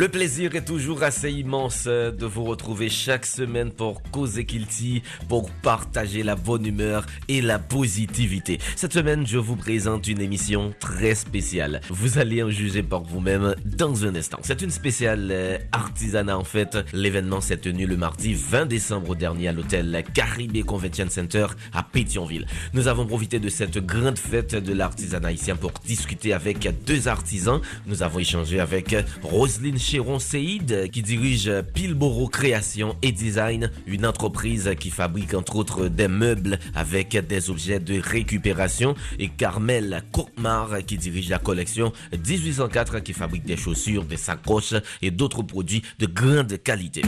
Le plaisir est toujours assez immense de vous retrouver chaque semaine pour causer Kilti, pour partager la bonne humeur et la positivité. Cette semaine, je vous présente une émission très spéciale. Vous allez en juger par vous-même dans un instant. C'est une spéciale euh, artisanat en fait. L'événement s'est tenu le mardi 20 décembre dernier à l'hôtel Caribé Convention Center à Pétionville. Nous avons profité de cette grande fête de l'artisanat ici pour discuter avec deux artisans. Nous avons échangé avec Roselyne Chéron Seid qui dirige Pilboro Création et Design, une entreprise qui fabrique entre autres des meubles avec des objets de récupération et Carmel Courmar qui dirige la collection 1804 qui fabrique des chaussures, des sacoches et d'autres produits de grande qualité.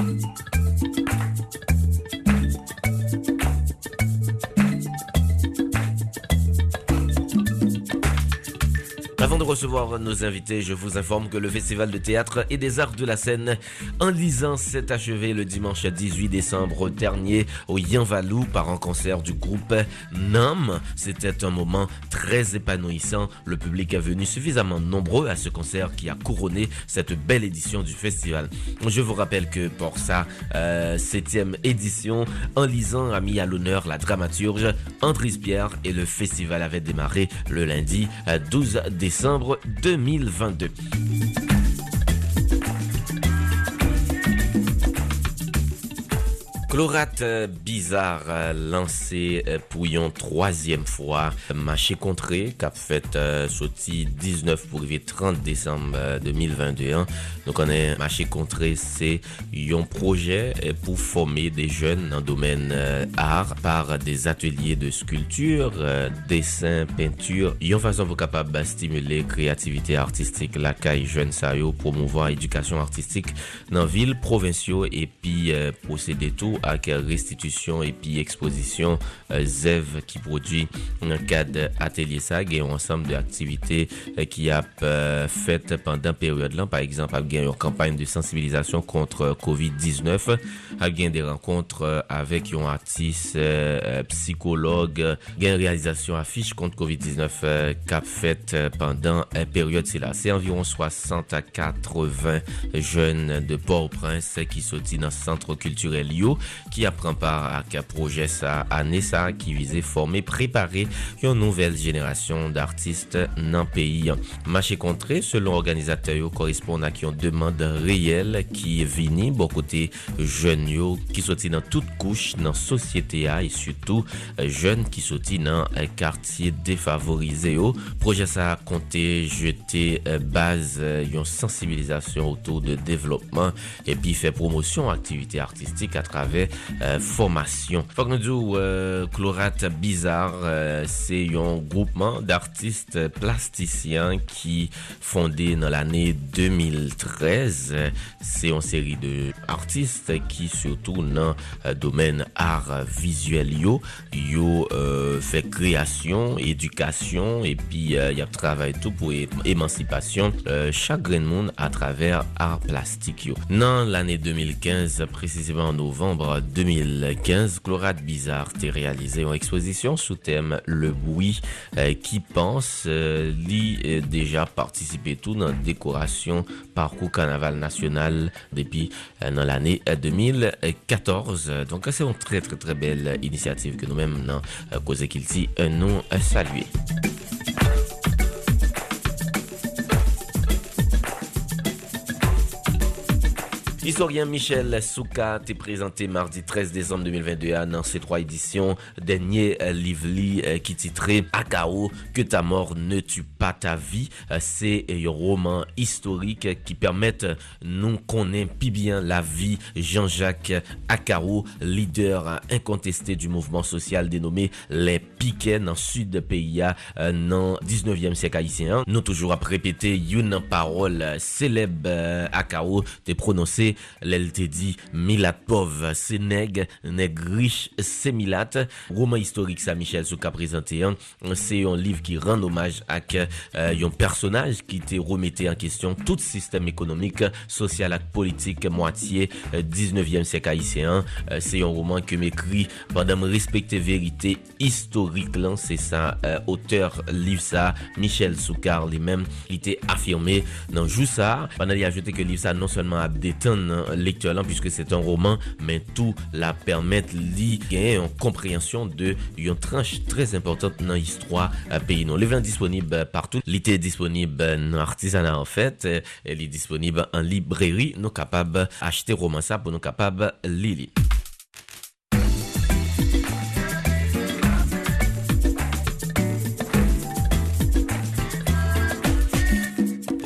Avant de recevoir nos invités, je vous informe que le Festival de théâtre et des arts de la scène en lisant s'est achevé le dimanche 18 décembre dernier au Yanvalou par un concert du groupe NAM. C'était un moment très épanouissant. Le public est venu suffisamment nombreux à ce concert qui a couronné cette belle édition du festival. Je vous rappelle que pour sa euh, septième édition, en lisant a mis à l'honneur la dramaturge Andris Pierre et le festival avait démarré le lundi 12 décembre décembre 2022. Chlorate euh, bizarre euh, lancé euh, pour une troisième fois. Marché contré cap fait sorti 19 pour 30 décembre 2021 donc on est marché contré c'est un projet pour former des jeunes dans le domaine art par des ateliers de sculpture dessin peinture. Une façon pour capable stimuler créativité artistique la caille jeune ça promouvoir éducation artistique dans ville provinciaux et puis procéder tout ak restitusyon epi ekspozisyon zev ki prodwi nan kad atelier sa gen yon ansam de aktivite ki ap fet pandan peryode lan par exemple ap gen yon de sensibilizasyon kontre COVID-19 ap gen de renkontre avek yon artist psikolog gen realizasyon afish kontre COVID-19 kap fet pandan peryode se la se environ 60 a 80 jen de Port-au-Prince ki soti nan centre kulturel yo ki apren par ak proje sa ane sa ki vize forme prepare yon nouvel jenerasyon d'artiste nan peyi. Mache kontre, selon organizatè bon yo, koresponde ak yon demande reyel ki vini bo kote jen yo ki soti nan tout kouch nan sosyete a e sutou jen ki soti nan kartye defavorize yo. Proje sa konte jete euh, baz yon euh, sensibilizasyon otou de devlopman epi fe promosyon aktivite artistik a travè travers Euh, formasyon. Fak nou djou euh, Klorat Bizar euh, se yon groupman d'artist plastisyen ki fonde nan l'anè 2013 se yon seri de artist ki sotou nan domen art visuel yo yo fe kreasyon edukasyon epi yap travay tou pou emancipasyon chak gren moun a traver art plastik yo. L'anè 2015 prezisèman novembre 2015, Chlorate Bizarre t'est réalisé en exposition sous thème Le bruit euh, qui pense. Euh, euh, déjà participé tout dans décoration parcours carnaval national depuis dans l'année 2014. Donc c'est une très très très belle initiative que nous-mêmes dans Cause Kilti nous saluer. Historien Michel Souka t'est présenté mardi 13 décembre 2022 dans ces trois éditions dernier livre qui titrait Akao que ta mort ne tue pas ta vie. C'est un roman historique qui permet nous connaître plus bien la vie Jean-Jacques Akao, leader incontesté du mouvement social dénommé les Piquets dans le sud de pays dans 19e siècle haïtien. Nous toujours à répéter une parole célèbre Akao t'est prononcé Lé, l'elle dit Milat pauvre, c'est nègre, nègre riche, c'est Milat. Roman historique ça Michel Souka présenté, hein. c'est un livre qui rend hommage à euh, un personnage qui était remetté en question tout système économique, social et politique moitié 19e euh, siècle haïtien. Euh, c'est un roman que m'écrit pendant me respecter vérité historique là, c'est ça auteur livre ça Michel Soukar lui-même qui était affirmé dans Jou ça pendant il a ajouté que livre ça non seulement a comprendre lecteur là puisque c'est un roman, mais tout la permettre li en compréhension de une tranche très importante dans l'histoire euh, pays. Non, livre disponible partout. il L'été disponible dans artisanat en fait, il est disponible en librairie, nous capable acheter roman ça pour nous capable lire.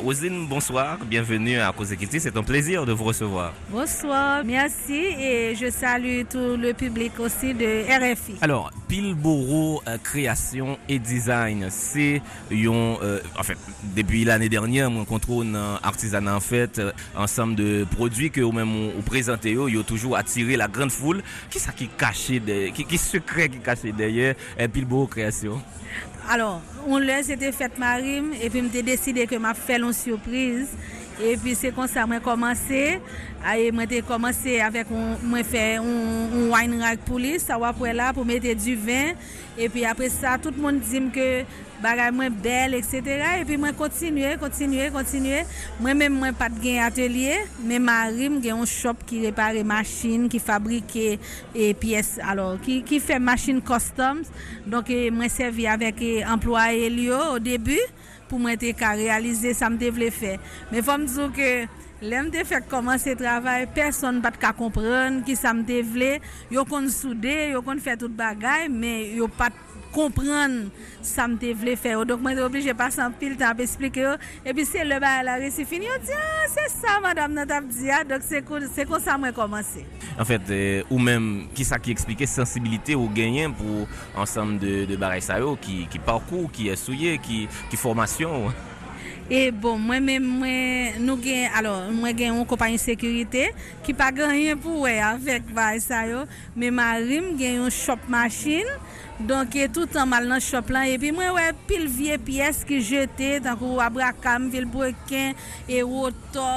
Rosine, bonsoir, bienvenue à Cause Equity, c'est un plaisir de vous recevoir. Bonsoir, merci et je salue tout le public aussi de RFI. Alors, Pilboro euh, Création et Design, c'est euh, en fait, depuis l'année dernière, on contrôle un artisanat en fait, euh, ensemble de produits que vous-même vous présentez, ils ont toujours attiré la grande foule. Qui est-ce qui caché, qui, qui secret qui caché derrière Pilboro Création? Alors, on l'a, c'était fête marine, et puis j'ai décidé que m'a fait une surprise. E pi se konsa mwen komanse, aye mwen te komanse avèk mwen fè un wine rack pou li, sa wapwe la pou mette du vin, e pi apre sa tout moun dizim ke bagay mwen bel, etc. E pi mwen kontinue, kontinue, kontinue, mwen mwen mwen pat gen atelier, mwen marim gen yon shop ki repare machin, ki fabrike e piyes, alor, ki, ki fè machin customs, donk mwen servi avèk employe li yo o debu, pou mwen te ka realize sa mte vle fe. Men fòm dizou ke lem te fek komanse travay, person pat ka kompran ki sa mte vle, yo kon soude, yo kon fe tout bagay, men yo pat comprendre ça me voulait faire. Donc moi obligé de passer un pile pour expliquer. Et puis c'est le bail la récit fini. On dit ah, c'est ça madame n'a dit. Ah, donc c'est c'est comme ça moi commencé. En fait euh, ou même qui ça qui expliquait sensibilité au gagnant pour ensemble de de qui qui parcours qui est souillé qui qui formation E bon, mwen men mwen nou gen, alor, mwen gen yon kompanyen sekurite ki pa ganyen pou we avèk bay sa yo. Men marim gen yon shop machine, donke toutan mal nan shop lan. E pi mwen we pil vie piyes ki jete, tankou abrakam, vilbrekin, e woto,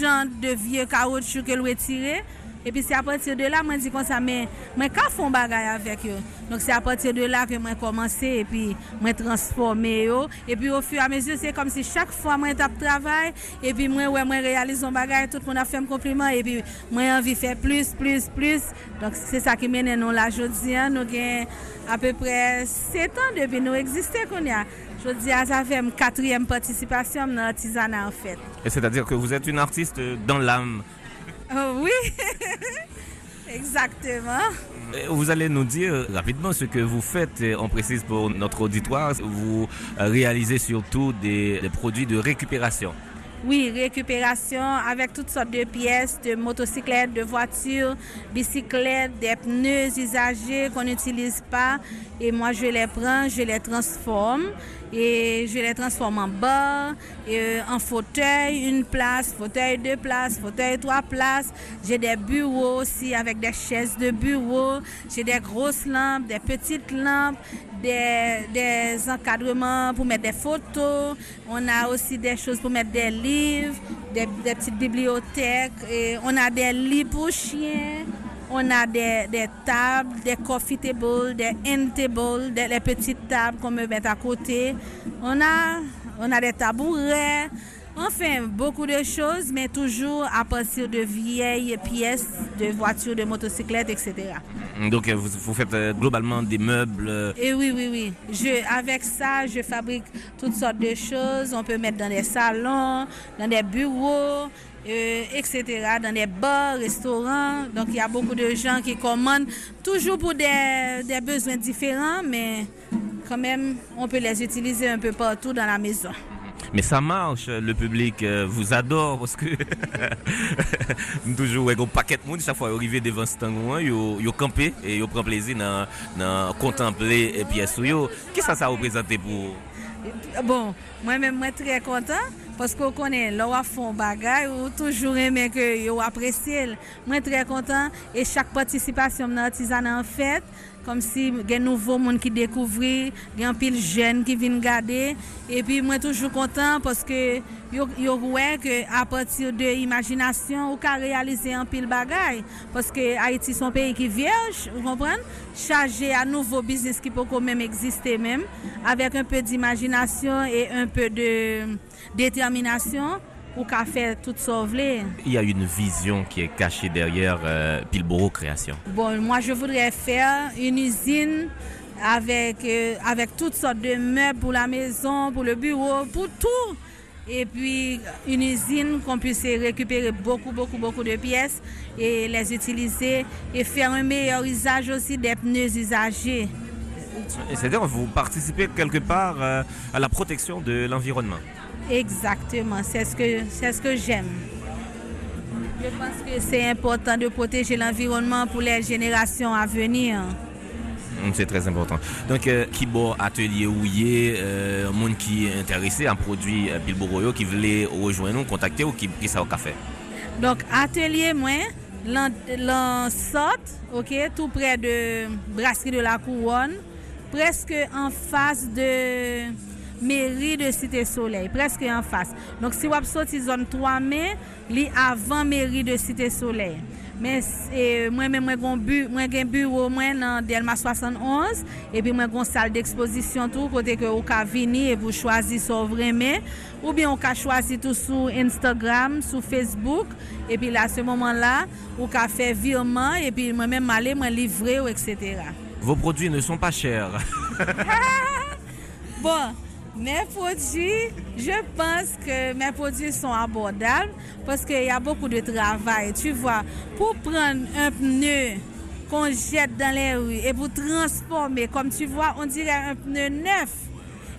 jant de vie kaoutchou ke lwe tire. Et puis c'est à partir de là, moi dis comme ça, mais moi quand font bagaille avec eux? Donc c'est à partir de là que moi commencé et puis moi transformer eux. Et puis au fur et à mesure, c'est comme si chaque fois moi tape travail et puis moi réalise un bagage, tout le monde a fait un compliment et puis moi envie faire plus, plus, plus. Donc c'est ça qui mène nous là aujourd'hui. Nous avons à peu près 7 ans depuis nous exister qu'on a. Je dis, ça fait une quatrième participation dans l'artisanat en fait. Et c'est-à-dire que vous êtes une artiste dans l'âme Oh, oui, exactement. Vous allez nous dire rapidement ce que vous faites, on précise pour notre auditoire. Vous réalisez surtout des, produits de récupération. Oui, récupération avec toutes sortes de pièces, de motocyclettes, de voitures, bicyclettes, des pneus usagés qu'on n'utilise pas. Et moi, je les prends, je les transforme et je les transforme en bar, et en fauteuil, une place, fauteuil deux places, fauteuil trois places. J'ai des bureaux aussi avec des chaises de bureau. J'ai des grosses lampes, des petites lampes, des, encadrements pour mettre des photos. On a aussi des choses pour mettre des livres, des, petites bibliothèques. On a des lits pour chiens. On a des, tables, des coffee tables, des end tables, des petites tables qu'on me met à côté. On a, on a des tabourets. Enfin, beaucoup de choses, mais toujours à partir de vieilles pièces de voitures, de motocyclettes, etc. Donc, vous, vous faites euh, globalement des meubles Et eh oui, oui, oui. Je, avec ça, je fabrique toutes sortes de choses. On peut mettre dans des salons, dans des bureaux, euh, etc., dans des bars, restaurants. Donc, il y a beaucoup de gens qui commandent toujours pour des, des besoins différents, mais quand même, on peut les utiliser un peu partout dans la maison. Mais ça marche, le public euh, vous adore parce que toujours un paquet de monde chaque fois arrivé devant ce temps yo yo campé et yo prend plaisir dans contempler et pièces yo. Qu'est-ce que ça représente pour Bon, moi-même, moi très content Paske ou konen, lò wap fon bagay, ou toujou reme ke yo apresye. Mwen tre kontan, e chak patisipasyon mnen artizanan an fèt, kom si gen nouvo moun ki dekouvri, gen pil jen ki vin gade, e pi mwen toujou kontan, paske yo wè ke apatir de imajinasyon, ou ka realize an pil bagay, paske Haiti son peyi ki vyej, ou kompren, chaje a nouvo biznis ki pou kon mèm eksiste mèm, avèk un pe di imajinasyon, e un pe de... détermination ou qu'a fait tout sauver. Il y a une vision qui est cachée derrière euh, Pilboro Création. Bon, moi je voudrais faire une usine avec, euh, avec toutes sortes de meubles pour la maison, pour le bureau, pour tout. Et puis une usine qu'on puisse récupérer beaucoup, beaucoup, beaucoup de pièces et les utiliser et faire un meilleur usage aussi des pneus usagés. C'est-à-dire vous participez quelque part euh, à la protection de l'environnement. Exactement, c'est ce que, c'est ce que j'aime. Je pense que c'est important de protéger l'environnement pour les générations à venir. Mm, c'est très important. Donc, euh, qui bon atelier ouillé, euh, monde qui est intéressé à un produit euh, qui voulait rejoindre nous, contacter ou qui pris ça au café? Donc, atelier, moi, l'en sorte, ok, tout près de Brasserie de la Couronne, presque en face de mairie de Cité Soleil, presque en face. Donc si vous sorti zone 3 mai, li avant mairie de Cité Soleil. Mais moi-même, moi, j'ai un bureau dans Delma 71 et puis moi, j'ai une salle d'exposition tout côté que vous pouvez venir et vous choisir ce vraiment ou bien on peut choisir tout sur Instagram, sur Facebook et puis là, à ce moment-là, vous pouvez faire virement et puis moi-même aller, moi livrer, etc. Vos produits ne sont pas chers. bon, mes produits, je pense que mes produits sont abordables parce qu'il y a beaucoup de travail. Tu vois, pour prendre un pneu qu'on jette dans les rues et pour transformer, comme tu vois, on dirait un pneu neuf.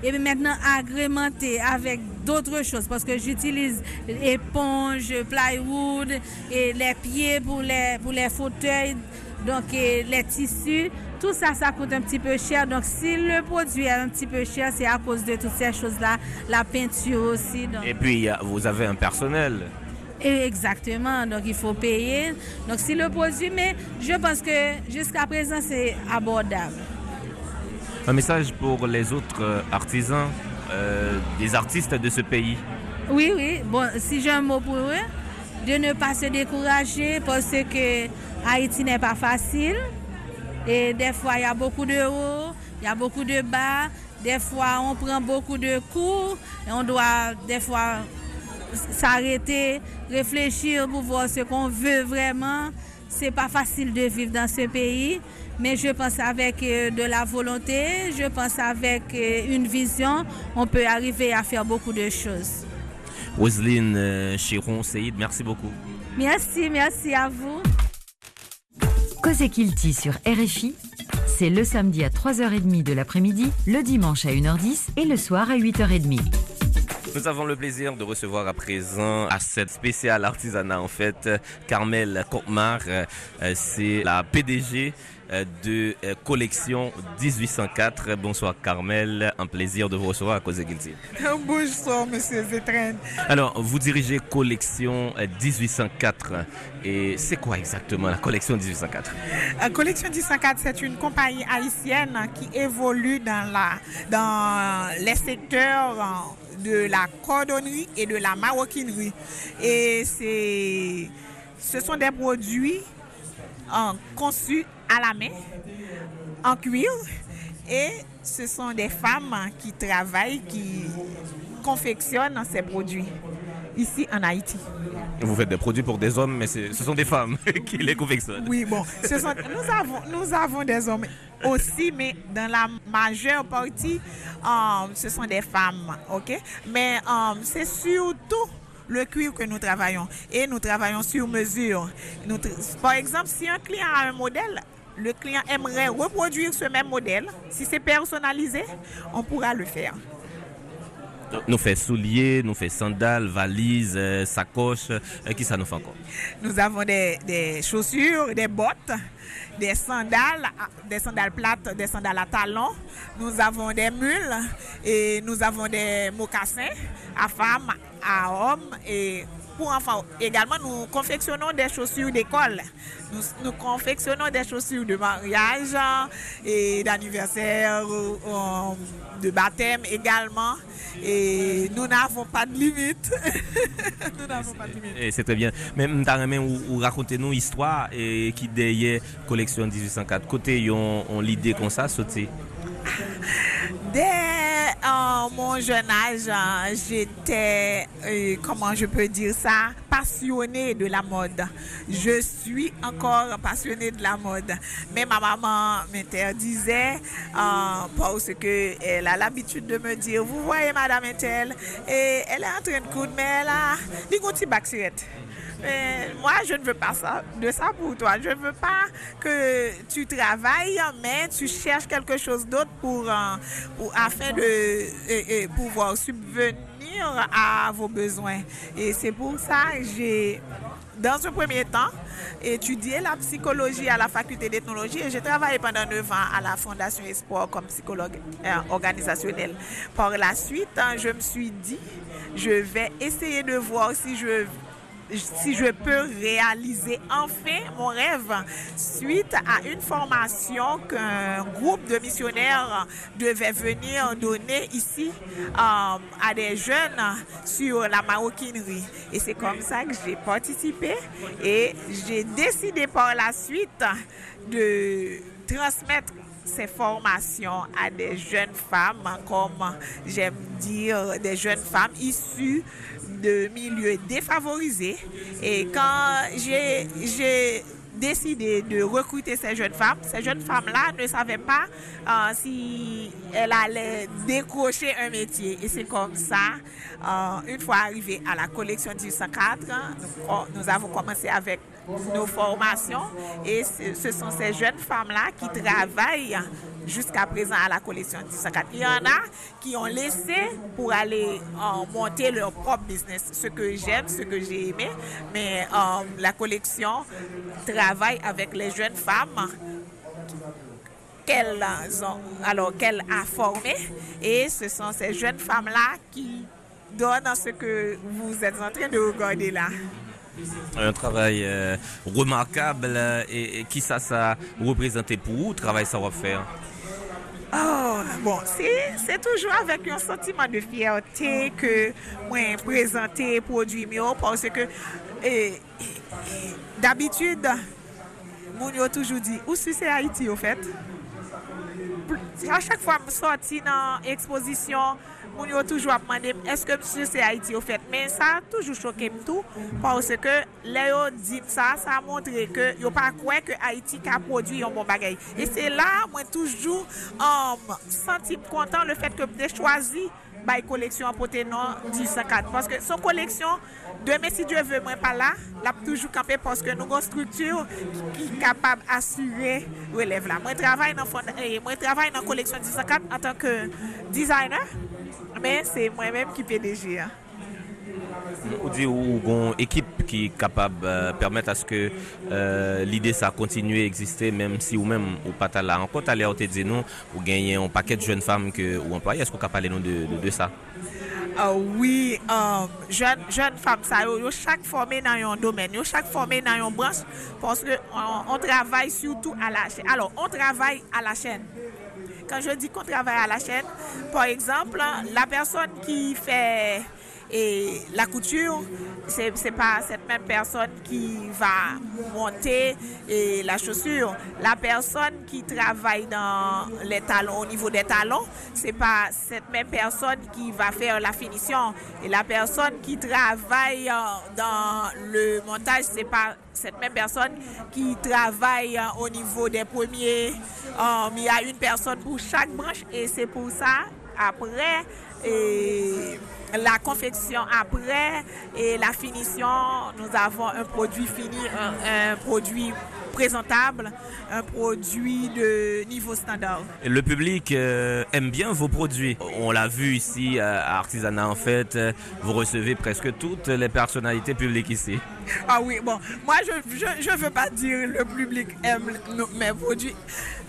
Et maintenant agrémenté avec d'autres choses parce que j'utilise éponge, plywood et les pieds pour les, pour les fauteuils, donc les tissus. Tout ça, ça coûte un petit peu cher. Donc, si le produit est un petit peu cher, c'est à cause de toutes ces choses-là. La peinture aussi. Et puis, vous avez un personnel. exactement. Donc, il faut payer. Donc, si le produit, mais je pense que jusqu'à présent, c'est abordable. Un message pour les autres euh, artisans, euh, des artistes de ce pays. Oui, oui. Bon, si j'ai un mot pour eux, de ne pas se décourager parce que Haïti n'est pas facile. Et des fois, il y a beaucoup de hauts, il y a beaucoup de bas. Des fois, on prend beaucoup de coups et on doit des fois s'arrêter, réfléchir pour voir ce qu'on veut vraiment. C'est pas facile de vivre dans ce pays, mais je pense avec euh, de la volonté, je pense avec euh, une vision, on peut arriver à faire beaucoup de choses. Roselyne euh, Chiron, Seyd, merci beaucoup. Merci, merci à vous. Kilti sur RFI, c'est le samedi à 3h30 de l'après-midi, le dimanche à 1h10 et le soir à 8h30. Nous avons le plaisir de recevoir à présent à cette spéciale artisanat en fait Carmel Contmar, euh, c'est la PDG euh, de euh, collection 1804. Bonsoir Carmel, un plaisir de vous recevoir à cause. Bonsoir Monsieur Zetren. Alors, vous dirigez collection 1804 et c'est quoi exactement la collection 1804 La collection 1804, c'est une compagnie haïtienne qui évolue dans, la, dans les secteurs de la cordonnerie et de la maroquinerie. Et ce sont des produits conçus à la main, en cuir. Et ce sont des femmes qui travaillent, qui confectionnent ces produits ici en Haïti. Vous faites des produits pour des hommes, mais ce sont des femmes qui les confectionnent. Oui, bon, nous, avons, nous avons des hommes aussi, mais dans la majeure partie, euh, ce sont des femmes, ok? Mais euh, c'est surtout le cuir que nous travaillons et nous travaillons sur mesure. par exemple, si un client a un modèle, le client aimerait reproduire ce même modèle, si c'est personnalisé, on pourra le faire. Nous fait souliers, nous fait sandales, valises, euh, sacoches. qui ça nous fait encore? Nous avons des, des chaussures, des bottes, des sandales, des sandales plates, des sandales à talons. Nous avons des mules et nous avons des mocassins à femmes, à hommes et pour enfants. Également, nous confectionnons des chaussures d'école. Nous, confectionnons des chaussures de mariage et d'anniversaire, euh, de baptême également. Et nous n'avons pas de limite. nous n'avons pas de limite. C'est très bien. Mais vous racontez-nous histoire et qui derrière collection 1804 côté ont l'idée comme ça sauter Dès mon jeune âge, j'étais, euh, comment je peux dire ça, passionnée de la mode. Je suis encore passionnée de la mode. Mais ma maman m'interdisait euh, parce qu'elle a l'habitude de me dire, vous voyez Madame Intel, et elle est en train de coudre, mais elle a moi, je ne veux pas ça, de ça pour toi. Je ne veux pas que tu travailles, mais tu cherches quelque chose d'autre pour, euh, afin de pouvoir subvenir à vos besoins. Et c'est pour ça que j'ai, dans un premier temps, étudié la psychologie à la faculté d'ethnologie et j'ai travaillé pendant 9 ans à la Fondation Espoir comme psychologue euh, organisationnel. Par la suite, hein, je me suis dit, je vais essayer de voir si je si je peux réaliser enfin mon rêve suite à une formation qu'un groupe de missionnaires devait venir donner ici euh, à des jeunes sur la maroquinerie. Et c'est comme ça que j'ai participé et j'ai décidé par la suite de transmettre ces formations à des jeunes femmes, comme j'aime dire, des jeunes femmes issues de milieux défavorisés. Et quand j'ai décidé de recruter ces jeunes femmes. Ces jeunes femmes-là ne savaient pas euh, si elles allaient décrocher un métier. Et c'est comme ça, euh, une fois arrivé à la collection 1804, nous avons commencé avec nos formations et ce sont ces jeunes femmes-là qui travaillent jusqu'à présent à la collection 1804. Il y en a qui ont laissé pour aller euh, monter leur propre business, ce que j'aime, ce que j'ai aimé, mais euh, la collection travaille avec les jeunes femmes qu'elle alors qu'elle a formées et ce sont ces jeunes femmes-là qui donnent ce que vous êtes en train de regarder là. Un travail euh, remarquable et, qui ça, ça représenté pour vous, travail ça va faire Oh, bon, c'est toujours avec un sentiment de fierté que moi présenter produit mieux parce que d'habitude, mon toujours dit, où c'est Haïti au fait? À chaque fois que je sorti dans l'exposition, moun yo toujou ap mandem, eske msye se Haiti yo fet, men sa toujou chokem tou, pwase ke le yo dit sa, sa montre ke yo pa kwen ke Haiti ka prodwi yon bon bagay. E se la, mwen toujou um, sentib kontan le fet ke mde chwazi bay koleksyon apote nan 10-54. Paske son koleksyon, deme si Diyo ve mwen pa la, la pou toujou kampe paske nou kon struktur ki kapab asyre relèv la. Mwen travay nan, eh, koleksyon 10-54 an tanke designer, Men se mwen menm ki PDG ya. Ou di ou gon ekip ki kapab euh, permette aske euh, l'ide sa kontinue eksiste menm si ou menm ou pata la ankon talè ou te di nou ou genyen ou paket joun fam ou employe, esko kap pale nou de, de, de sa? Uh, ah oui, um, joun fam sa yo, yo chak formè nan yon domen, yo chak formè nan yon branche, ponske on, on travay surtout a la chèn. Alors, on travay a la chèn. Quand je dis qu'on travaille à la chaîne, par exemple, la personne qui fait et la couture, c'est n'est pas cette même personne qui va monter la chaussure. La personne qui travaille dans les talons, au niveau des talons, c'est pas cette même personne qui va faire la finition. Et la personne qui travaille dans le montage, c'est pas cette même personne qui travaille au niveau des premiers. Euh, il y a une personne pour chaque branche et c'est pour ça, après, la confection après et la finition, nous avons un produit fini, un, produit présentable, un produit de niveau standard. Le public euh, aime bien vos produits. On l'a vu ici à Artisanat en fait, vous recevez presque toutes les personnalités publiques ici. Ah oui, bon, moi je ne veux pas dire le public aime mes produits.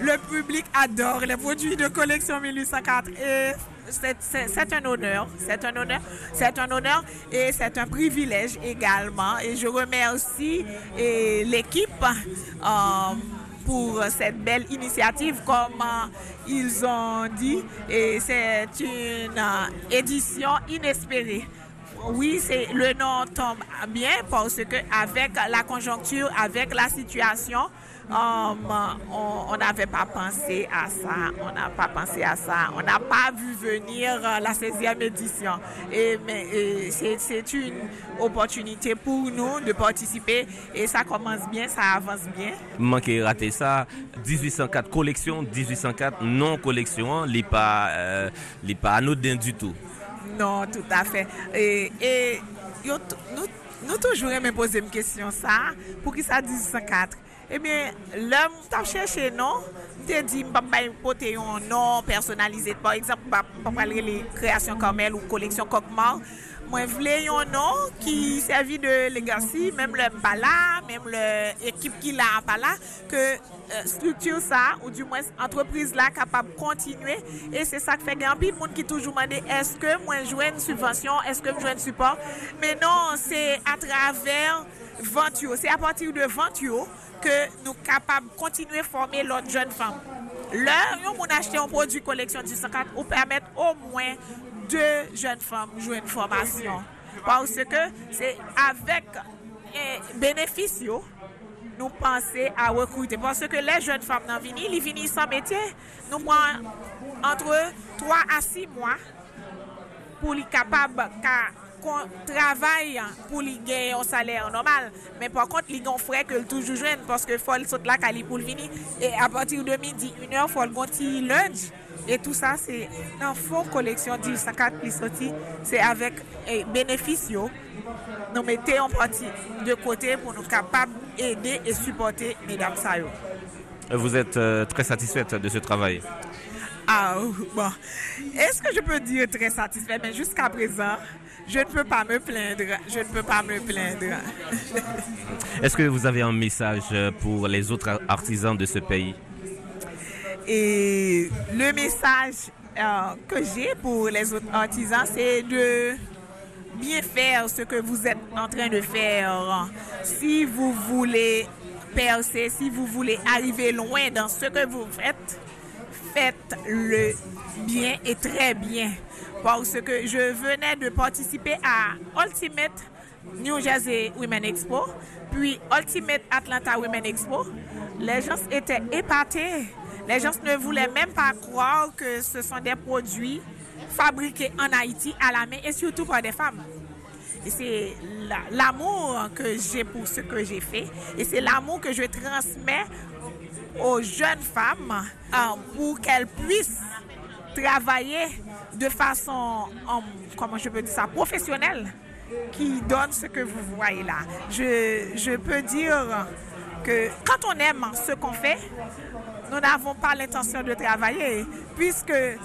Le public adore les produits de collection 1804 et c'est un honneur, c'est un honneur, c'est un honneur et c'est un privilège également. Et je remercie l'équipe euh, pour cette belle initiative, comme ils ont dit, et c'est une euh, édition inespérée. Oui, c'est le nom tombe bien parce que avec la conjoncture, avec la situation, Um, on n'avait pas pensé à ça, on n'a pas pensé à ça, on n'a pas vu venir euh, la 16e édition. Et, c'est une opportunité pour nous de participer et ça commence bien, ça avance bien. Manqué rater ça, 1804 collection, 1804 non collection, n'est pas, euh, pas anodin du tout. Non, tout a fe. E, nou toujou reme pose m kesyon sa, pou ki sa 1804. Eh Ebyen, lèm tap chèche non, te di mbap bay pote yon non personalize. Par exemple, mbap palre le kreasyon kamel ou koleksyon kokman. Mwen vle yon non ki servi de legacy, mèm le mbala, mèm le ekip ki la mbala, ke euh, struktur sa, ou di mwen entreprise la kapab kontinue. E se sa k fè gen pi, moun ki toujou mande, eske mwen jwen subvensyon, eske mwen jwen support. Menon, se atraver... vant yo. Se apatir de vant ke nou kapab kontinue forme lot joun fam. Le, yon moun achete yon prodwi koleksyon 1050 ou permette ou mwen 2 joun fam joun formasyon. Pwase ke se avek eh, benefis yo nou panse a rekwite. Pwase ke le joun fam nan vini, li vini san metye, nou mwen antre 3 a 6 mwa pou li kapab ka travay pou li gen yon salèr normal, men pou akont li gen frek l toujou jwen, paske fol sot la kali pou l vini, e apatir de midi, 1 or fol gonti lunch, e tout sa, se nan fon koleksyon di sakat pli soti, se avek benefisyo, nou mette yon pati de kote pou nou kapab ede e supporte medam sayo. Vous êtes euh, très satisfaite de ce travail? Ah, bon. Est-ce que je peux dire très satisfaite? Mais jusqu'à présent, je ne peux pas me plaindre. Je ne peux pas me plaindre. Est-ce que vous avez un message pour les autres artisans de ce pays? Et le message euh, que j'ai pour les autres artisans, c'est de bien faire ce que vous êtes en train de faire. Si vous voulez percer, si vous voulez arriver loin dans ce que vous faites, faites-le bien et très bien. Parce que je venais de participer à Ultimate New Jersey Women Expo, puis Ultimate Atlanta Women Expo. Les gens étaient épatés. Les gens ne voulaient même pas croire que ce sont des produits fabriqués en Haïti à la main et surtout par des femmes. Et c'est l'amour que j'ai pour ce que j'ai fait et c'est l'amour que je transmets aux jeunes femmes euh, pour qu'elles puissent travailler de façon, comment je peux dire ça, professionnelle, qui donne ce que vous voyez là. Je, je peux dire que quand on aime ce qu'on fait, nous n'avons pas l'intention de travailler, puisque euh,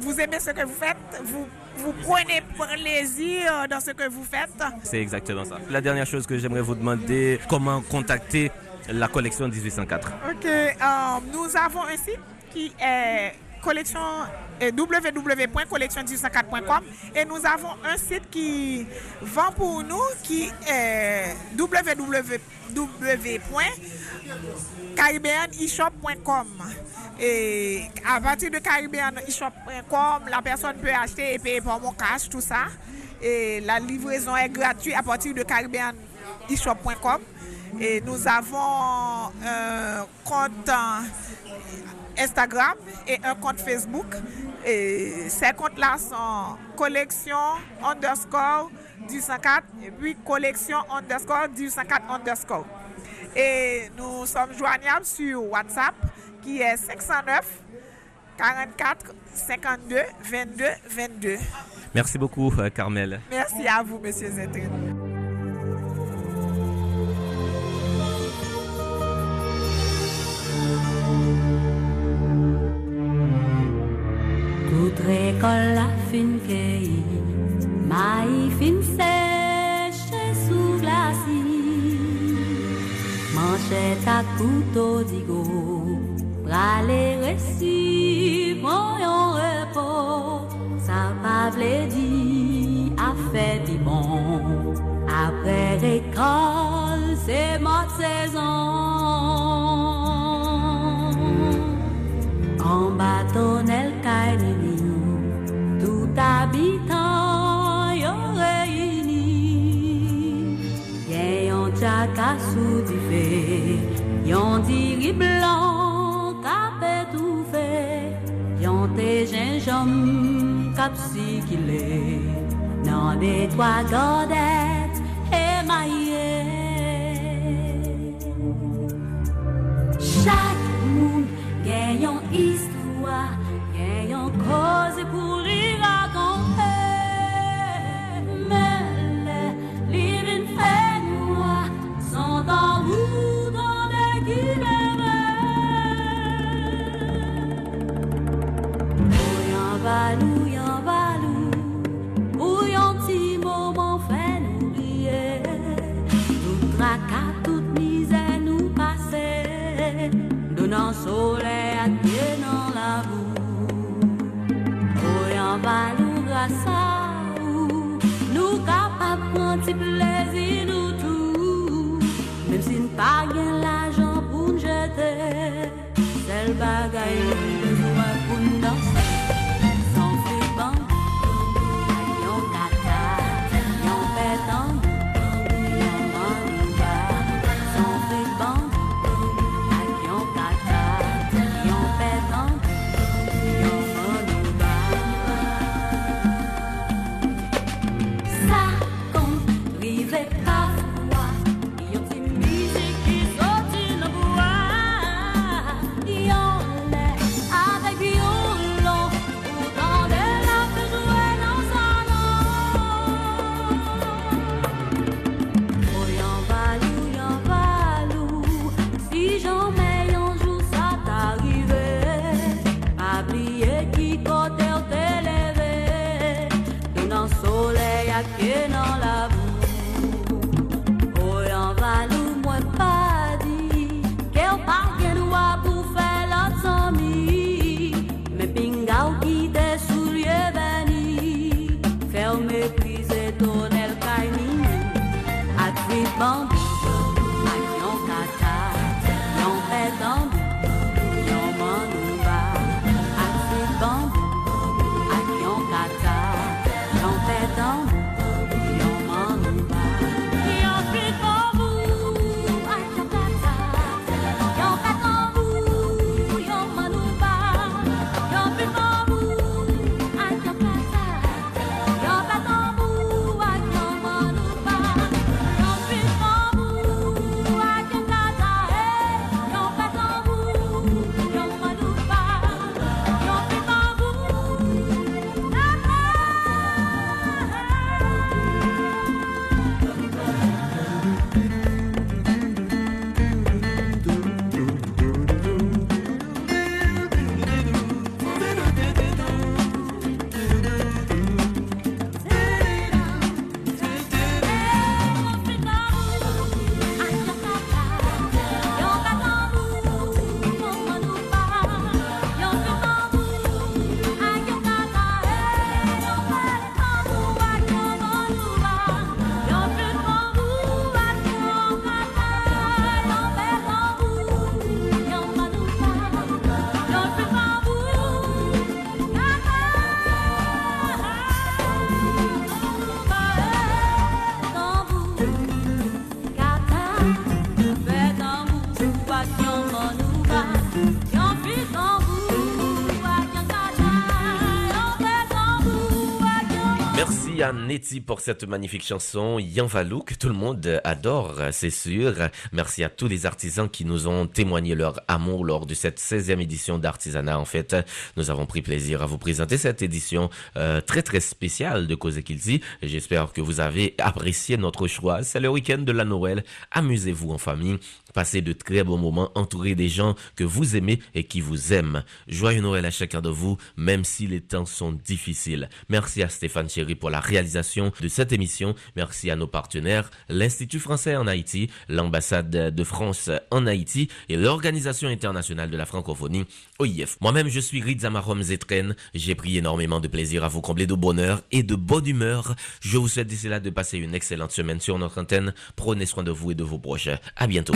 vous aimez ce que vous faites, vous vous prenez plaisir dans ce que vous faites. C'est exactement ça. La dernière chose que j'aimerais vous demander, comment contacter la collection 1804 Ok, euh, nous avons un site qui est collection www.collection1804.com et nous avons un site qui vend pour nous qui est www.caribbeaneshop.com et à partir de caribbeaneshop.com la personne peut acheter et payer pour mon cash tout ça. Et la livraison est gratuite à partir de caribbeaneshop.com et nous avons un compte Instagram et un compte Facebook. Et ces comptes-là sont collection underscore 104 et puis collection underscore 104 underscore. Et nous sommes joignables sur WhatsApp qui est 509 44 52 22 22. Merci beaucoup, euh, Carmel. Merci à vous, Monsieur Zetrin. colla fin che mai fin secce sous glasi manchet à couteau digo. Prale resi prend en repos. Ça va dit a fait du bon. Après l'école c'est mort saison. Kap si ki le Nan de twa gade Pour cette magnifique chanson que tout le monde adore, c'est sûr. Merci à tous les artisans qui nous ont témoigné leur amour lors de cette 16e édition d'Artisanat. En fait, nous avons pris plaisir à vous présenter cette édition euh, très très spéciale de Cause Kilti. J'espère que vous avez apprécié notre choix. C'est le week-end de la Noël. Amusez-vous en famille. Passez de très bons moments entourés des gens que vous aimez et qui vous aiment. Joyeux Noël à chacun de vous, même si les temps sont difficiles. Merci à Stéphane Chéry pour la de cette émission. Merci à nos partenaires, l'Institut français en Haïti, l'ambassade de France en Haïti et l'Organisation internationale de la francophonie, OIF. Moi-même, je suis Rizamarom Zetren. J'ai pris énormément de plaisir à vous combler de bonheur et de bonne humeur. Je vous souhaite d'ici là de passer une excellente semaine sur notre antenne. Prenez soin de vous et de vos proches. À bientôt.